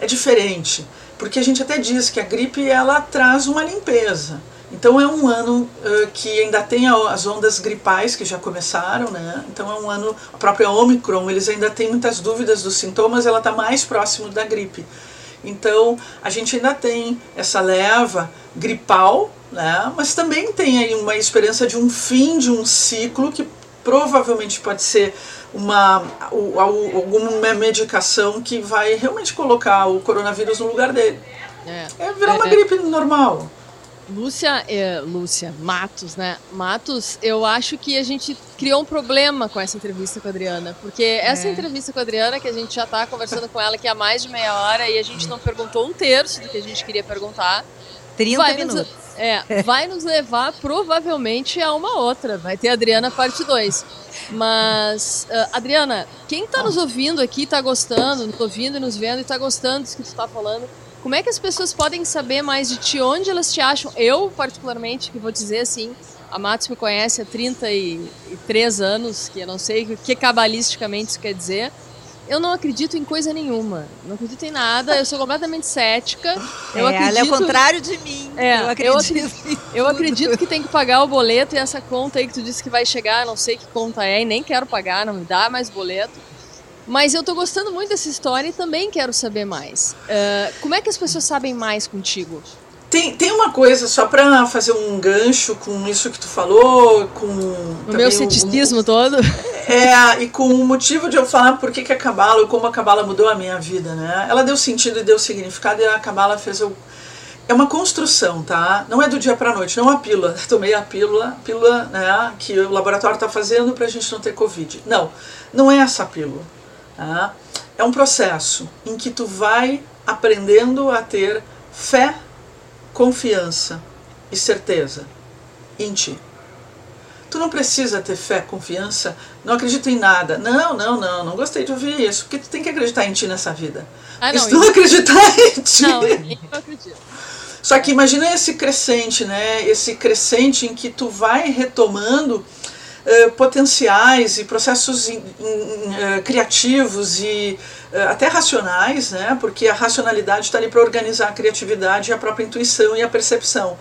É diferente, porque a gente até diz que a gripe ela traz uma limpeza. Então é um ano uh, que ainda tem as ondas gripais que já começaram, né? Então é um ano, a própria Omicron, eles ainda têm muitas dúvidas dos sintomas, ela está mais próximo da gripe. Então a gente ainda tem essa leva gripal, né? Mas também tem aí uma esperança de um fim de um ciclo que provavelmente pode ser uma alguma medicação que vai realmente colocar o coronavírus no lugar dele. É, é virar uma é, é. gripe normal. Lúcia, é, Lúcia, Matos, né? Matos, eu acho que a gente criou um problema com essa entrevista com a Adriana, porque essa é. entrevista com a Adriana, que a gente já está conversando com ela aqui há mais de meia hora e a gente não perguntou um terço do que a gente queria perguntar. 30 vai minutos. Nos, é, vai nos levar provavelmente a uma outra. Vai ter Adriana parte 2. Mas, uh, Adriana, quem está nos ouvindo aqui, está gostando, nos ouvindo e nos vendo e está gostando do que tu está falando, como é que as pessoas podem saber mais de ti? Onde elas te acham? Eu, particularmente, que vou dizer assim, a Matos me conhece há 33 anos, que eu não sei o que cabalisticamente isso quer dizer. Eu não acredito em coisa nenhuma. Não acredito em nada. Eu sou completamente cética. Eu é, acredito... Ela é o contrário de mim. É, eu acredito. Eu, eu acredito que tem que pagar o boleto e essa conta aí que tu disse que vai chegar, não sei que conta é, e nem quero pagar, não me dá mais boleto. Mas eu tô gostando muito dessa história e também quero saber mais. Uh, como é que as pessoas sabem mais contigo? Tem, tem uma coisa, só para fazer um gancho com isso que tu falou, com. O meu ceticismo todo. É, e com o motivo de eu falar por que, que a Cabala e como a Cabala mudou a minha vida, né? Ela deu sentido e deu significado e a Cabala fez eu. É uma construção, tá? Não é do dia para noite, não é uma pílula. Tomei a pílula, pílula né, que o laboratório está fazendo para a gente não ter Covid. Não, não é essa pílula. Tá? É um processo em que tu vai aprendendo a ter fé, confiança e certeza em ti. Tu não precisa ter fé, confiança, não acredito em nada. Não, não, não, não gostei de ouvir isso, porque tu tem que acreditar em ti nessa vida. Ah, não, se tu não acreditar em ti. Não, eu acredito. Só que imagina esse crescente, né? Esse crescente em que tu vai retomando eh, potenciais e processos in, in, uh, criativos e uh, até racionais, né? porque a racionalidade está ali para organizar a criatividade, a própria intuição e a percepção.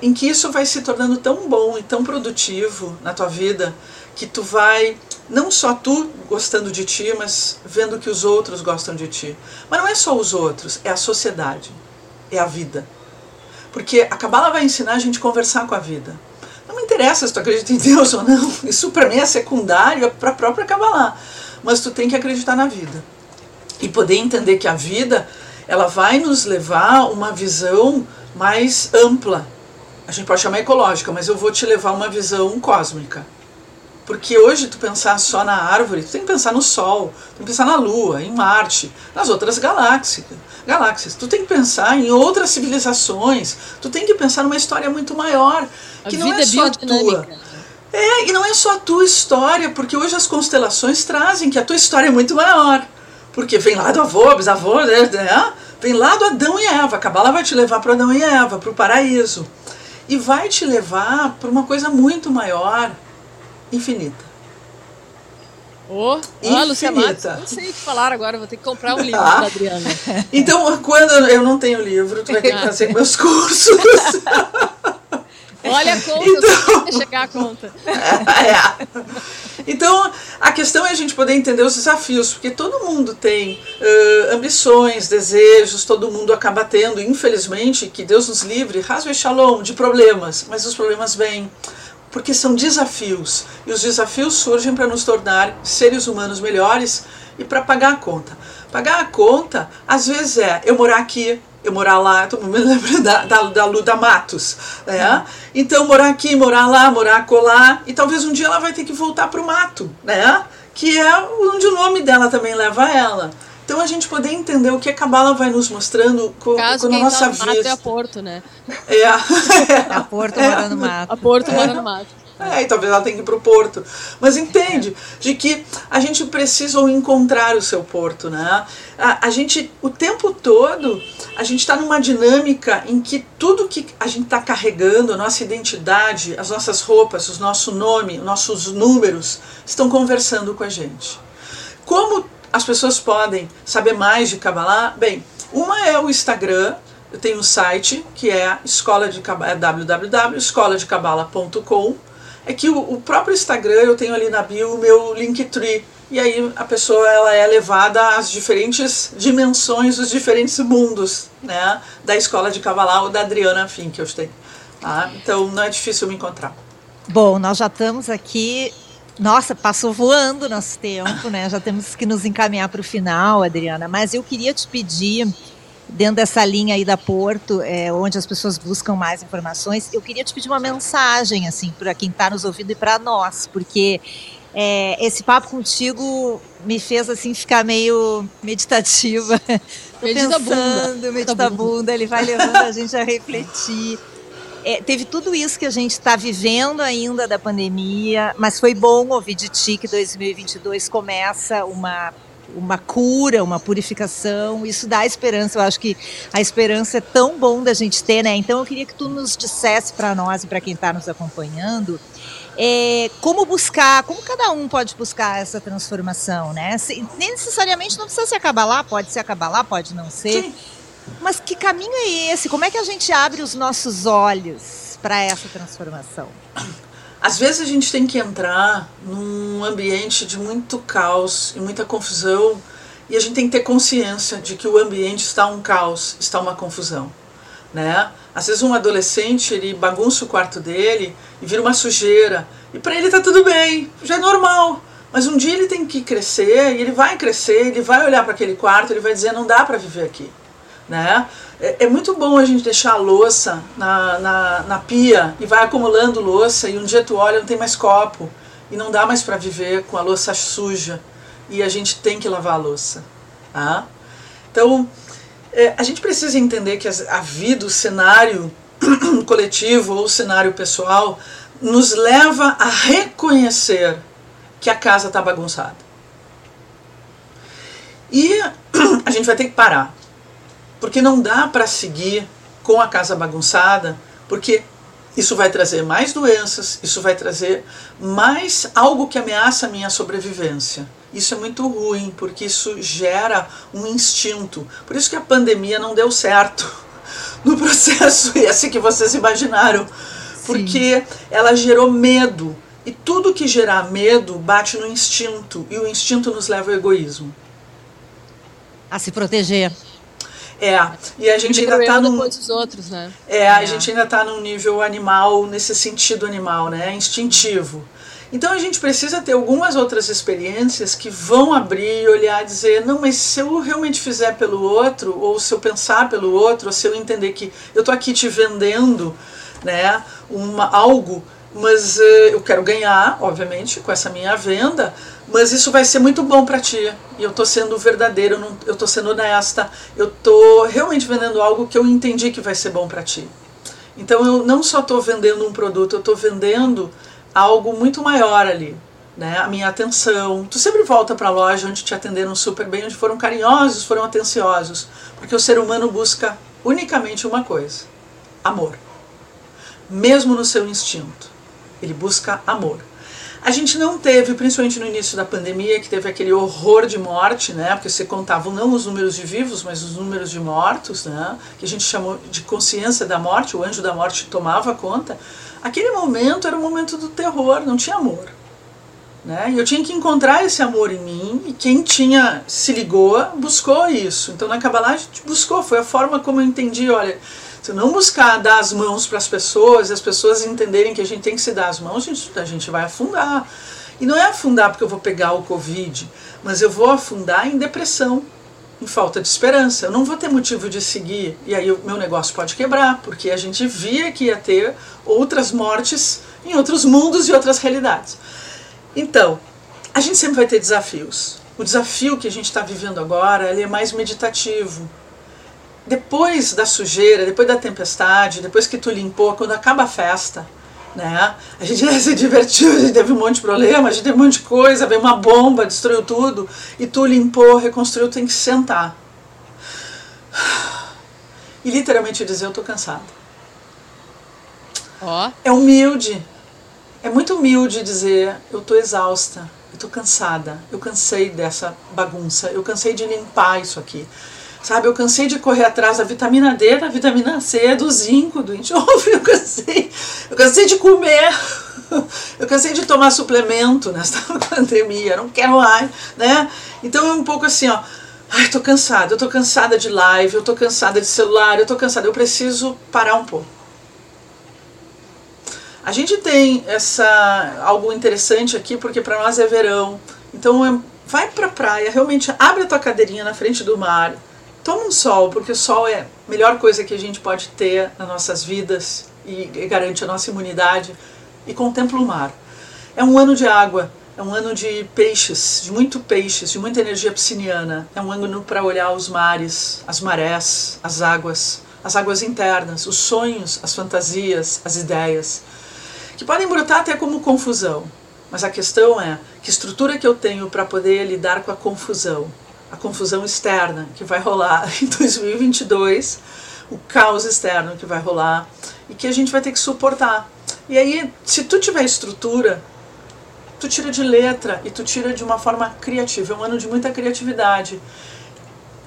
em que isso vai se tornando tão bom e tão produtivo na tua vida que tu vai não só tu gostando de ti, mas vendo que os outros gostam de ti. Mas não é só os outros, é a sociedade, é a vida. Porque a Cabala vai ensinar a gente a conversar com a vida. Interessa se tu acredita em Deus ou não. Isso para mim é secundário é para a própria Kabbalah. Mas tu tem que acreditar na vida. E poder entender que a vida ela vai nos levar a uma visão mais ampla. A gente pode chamar ecológica, mas eu vou te levar a uma visão cósmica. Porque hoje tu pensar só na árvore, tu tem que pensar no Sol, tem que pensar na Lua, em Marte, nas outras galáxias. galáxias. Tu tem que pensar em outras civilizações, tu tem que pensar numa história muito maior, que a não é só a tua. É, e não é só a tua história, porque hoje as constelações trazem que a tua história é muito maior. Porque vem lá do avô, bisavô, né? né vem lá do Adão e Eva. A Cabala vai te levar para Adão e Eva, para o paraíso. E vai te levar para uma coisa muito maior, infinita. Oh, oh Lucia Matos, não sei o que falar agora, vou ter que comprar um livro ah. da Adriana. Então, quando eu não tenho livro, tu vai ter que fazer meus cursos. Olha a conta, então, chegar a conta. É. Então, a questão é a gente poder entender os desafios, porque todo mundo tem uh, ambições, desejos, todo mundo acaba tendo, infelizmente, que Deus nos livre, rasve shalom, de problemas, mas os problemas vêm porque são desafios e os desafios surgem para nos tornar seres humanos melhores e para pagar a conta. Pagar a conta, às vezes é eu morar aqui, eu morar lá, mundo me lembra da, da, da Luda Matos, né? Então morar aqui, morar lá, morar colar, e talvez um dia ela vai ter que voltar para o mato, né? Que é onde o nome dela também leva ela. Então a gente poder entender o que a Cabala vai nos mostrando com, Caso com a nossa tá vida. É a Porto, né? É. a é Porto é. morando no mato. A Porto é. morando no mato. É, e talvez ela tenha que ir para o porto. Mas entende de que a gente precisa encontrar o seu porto, né? A, a gente, o tempo todo, a gente está numa dinâmica em que tudo que a gente está carregando, a nossa identidade, as nossas roupas, o nosso nome, os nossos números, estão conversando com a gente. Como as pessoas podem saber mais de Kabbalah? Bem, uma é o Instagram, eu tenho um site que é escola de é www.escoladecabala.com. É que o, o, próprio Instagram eu tenho ali na bio o meu Linktree. E aí a pessoa ela é levada às diferentes dimensões, os diferentes mundos, né? Da escola de Kabbalah ou da Adriana Fink, eu tenho. Tá? Então não é difícil me encontrar. Bom, nós já estamos aqui. Nossa, passou voando nosso tempo, né? Já temos que nos encaminhar para o final, Adriana. Mas eu queria te pedir, dentro dessa linha aí da Porto, é, onde as pessoas buscam mais informações, eu queria te pedir uma mensagem, assim, para quem está nos ouvindo e para nós, porque é, esse papo contigo me fez assim ficar meio meditativa. Tô medita pensando, bunda. medita bunda, ele vai levando a gente a refletir é, teve tudo isso que a gente está vivendo ainda da pandemia, mas foi bom ouvir de ti que 2022 começa uma uma cura, uma purificação, isso dá esperança. Eu acho que a esperança é tão bom da gente ter, né? Então eu queria que tu nos dissesse para nós e para quem está nos acompanhando é, como buscar, como cada um pode buscar essa transformação, né? Se, nem necessariamente não precisa se acabar lá, pode se acabar lá, pode não ser. Sim. Mas que caminho é esse? Como é que a gente abre os nossos olhos para essa transformação? Às vezes a gente tem que entrar num ambiente de muito caos e muita confusão e a gente tem que ter consciência de que o ambiente está um caos, está uma confusão, né? Às vezes um adolescente ele bagunça o quarto dele e vira uma sujeira e para ele tá tudo bem, já é normal. Mas um dia ele tem que crescer e ele vai crescer, ele vai olhar para aquele quarto, ele vai dizer não dá para viver aqui. Né? É, é, muito bom a gente deixar a louça na, na, na, pia e vai acumulando louça e um dia tu olha não tem mais copo e não dá mais para viver com a louça suja e a gente tem que lavar a louça. Tá? Então é, a gente precisa entender que a vida, o cenário coletivo ou o cenário pessoal nos leva a reconhecer que a casa está bagunçada. E a gente vai ter que parar porque não dá para seguir com a casa bagunçada, porque isso vai trazer mais doenças, isso vai trazer mais algo que ameaça a minha sobrevivência. Isso é muito ruim, porque isso gera um instinto. Por isso que a pandemia não deu certo no processo esse que vocês imaginaram, porque Sim. ela gerou medo. E tudo que gerar medo bate no instinto, e o instinto nos leva ao egoísmo. A se proteger. É, e a gente ainda está num. outros, né? É, é, a gente ainda está num nível animal, nesse sentido animal, né? Instintivo. Então a gente precisa ter algumas outras experiências que vão abrir e olhar e dizer: não, mas se eu realmente fizer pelo outro, ou se eu pensar pelo outro, ou se eu entender que eu estou aqui te vendendo né, uma, algo, mas uh, eu quero ganhar, obviamente, com essa minha venda, mas isso vai ser muito bom para ti. E eu tô sendo verdadeiro, eu, eu tô sendo honesta, eu tô realmente vendendo algo que eu entendi que vai ser bom para ti. Então eu não só tô vendendo um produto, eu tô vendendo algo muito maior ali, né? A minha atenção. Tu sempre volta para a loja onde te atenderam super bem, onde foram carinhosos, foram atenciosos, porque o ser humano busca unicamente uma coisa: amor. Mesmo no seu instinto, ele busca amor. A gente não teve, principalmente no início da pandemia, que teve aquele horror de morte, né? Porque você contava não os números de vivos, mas os números de mortos, né? Que a gente chamou de consciência da morte, o anjo da morte tomava conta. Aquele momento era o momento do terror, não tinha amor. Né? E eu tinha que encontrar esse amor em mim, e quem tinha se ligou, buscou isso. Então na Kabbalah a gente buscou, foi a forma como eu entendi, olha, se não buscar dar as mãos para as pessoas, as pessoas entenderem que a gente tem que se dar as mãos, a gente, a gente vai afundar. E não é afundar porque eu vou pegar o Covid, mas eu vou afundar em depressão, em falta de esperança. Eu não vou ter motivo de seguir, e aí o meu negócio pode quebrar, porque a gente via que ia ter outras mortes em outros mundos e outras realidades. Então, a gente sempre vai ter desafios. O desafio que a gente está vivendo agora ele é mais meditativo, depois da sujeira, depois da tempestade, depois que tu limpou, quando acaba a festa, né? A gente se divertiu, a gente teve um monte de problema, a gente teve um monte de coisa, veio uma bomba, destruiu tudo, e tu limpou, reconstruiu, tem que sentar. E literalmente dizer, eu tô cansada. Oh. É humilde. É muito humilde dizer, eu tô exausta, eu tô cansada, eu cansei dessa bagunça, eu cansei de limpar isso aqui. Sabe, eu cansei de correr atrás da vitamina D, da vitamina C, do zinco, do enxofre, eu cansei, eu cansei de comer, eu cansei de tomar suplemento nesta pandemia, não quero mais, né? Então é um pouco assim, ó, ai, tô cansada, eu tô cansada de live, eu tô cansada de celular, eu tô cansada, eu preciso parar um pouco. A gente tem essa algo interessante aqui porque para nós é verão. Então é, vai para a praia, realmente abre a tua cadeirinha na frente do mar, toma um sol, porque o sol é a melhor coisa que a gente pode ter nas nossas vidas e garante a nossa imunidade e contempla o mar. É um ano de água, é um ano de peixes, de muito peixes, de muita energia pisciniana. É um ano para olhar os mares, as marés, as águas, as águas internas, os sonhos, as fantasias, as ideias que podem brotar até como confusão. Mas a questão é que estrutura que eu tenho para poder lidar com a confusão, a confusão externa que vai rolar em 2022, o caos externo que vai rolar e que a gente vai ter que suportar. E aí, se tu tiver estrutura, tu tira de letra e tu tira de uma forma criativa. É um ano de muita criatividade.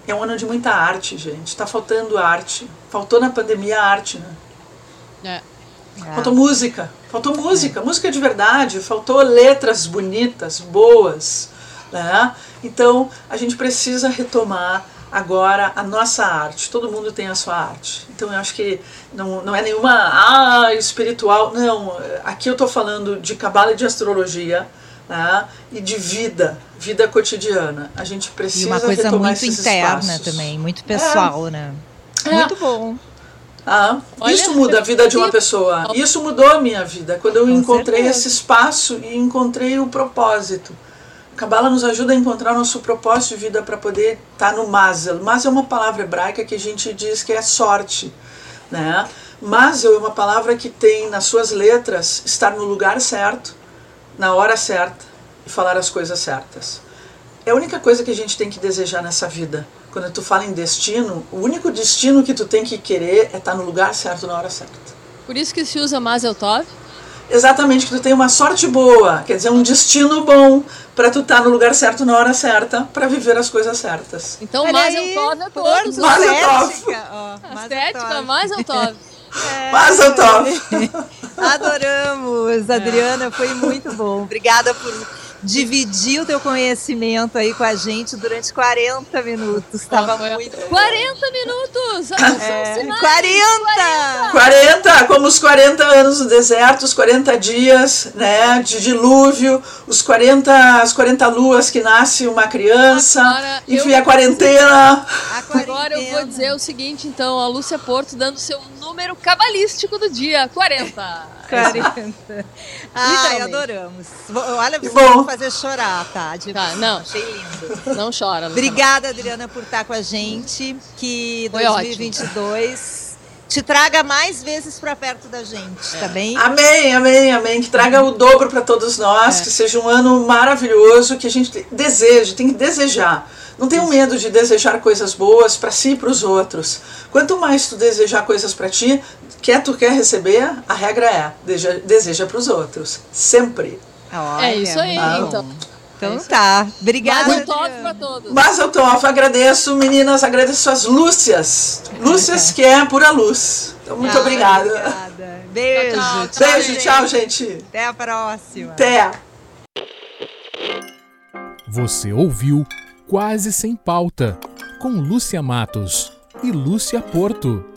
É um ano de muita arte, gente. Tá faltando arte. Faltou na pandemia arte, né? É. Faltou música, faltou música, é. música de verdade, faltou letras bonitas, boas. Né? Então a gente precisa retomar agora a nossa arte. Todo mundo tem a sua arte. Então eu acho que não, não é nenhuma ah, espiritual. Não, aqui eu estou falando de cabala e de astrologia. Né? E de vida, vida cotidiana. A gente precisa e uma coisa muito interna espaços. também, muito pessoal, é. né? É. Muito bom. Ah, Olha, isso muda a vida de uma pessoa. Isso mudou a minha vida. Quando eu encontrei certeza. esse espaço e encontrei o propósito. A Kabbalah nos ajuda a encontrar nosso propósito de vida para poder estar tá no Mazel. Mazel é uma palavra hebraica que a gente diz que é sorte. Né? Mazel é uma palavra que tem nas suas letras estar no lugar certo, na hora certa e falar as coisas certas. É a única coisa que a gente tem que desejar nessa vida quando tu fala em destino, o único destino que tu tem que querer é estar no lugar certo na hora certa. Por isso que se usa Mazel Tov? Exatamente, que tu tem uma sorte boa, quer dizer, um destino bom para tu estar no lugar certo na hora certa para viver as coisas certas. Então Mazel Tov é todos. Mazel Tov. Estética, Mazel Tov. É. Mazel Tov. Adoramos, Adriana, foi muito bom. Obrigada por dividir o teu conhecimento aí com a gente durante 40 minutos. Estava muito. 40 minutos! É, 40! 40! Como os 40 anos do deserto, os 40 dias né, de dilúvio, os 40, as 40 luas que nasce uma criança, Agora, enfim, a quarentena. a quarentena. Agora eu vou dizer o seguinte, então, a Lúcia Porto dando seu número cabalístico do dia: 40. 40. Ai, adoramos. Olha, vocês vão fazer chorar, tá? De... tá não. Achei lindo. Não chora. Obrigada, Adriana, por estar com a gente. Que 2022 te traga mais vezes para perto da gente, é. tá bem? Amém, amém, amém. Que traga o dobro para todos nós, é. que seja um ano maravilhoso, que a gente deseje, tem que desejar. Não tenha medo de desejar coisas boas para si e para os outros. Quanto mais tu desejar coisas para ti, quer tu quer receber, a regra é deseja, deseja para os outros, sempre. Olha, é isso aí, ah, então. Então tá. Obrigada. Mas top pra todos. Mas eu top, agradeço, meninas, agradeço as Lúcias. Lúcias que é pura luz. Então, muito ah, obrigada. Obrigada. Beijo. Tchau, tchau, Beijo, tchau, gente. Até a próxima. Até. Você ouviu Quase Sem Pauta, com Lúcia Matos e Lúcia Porto.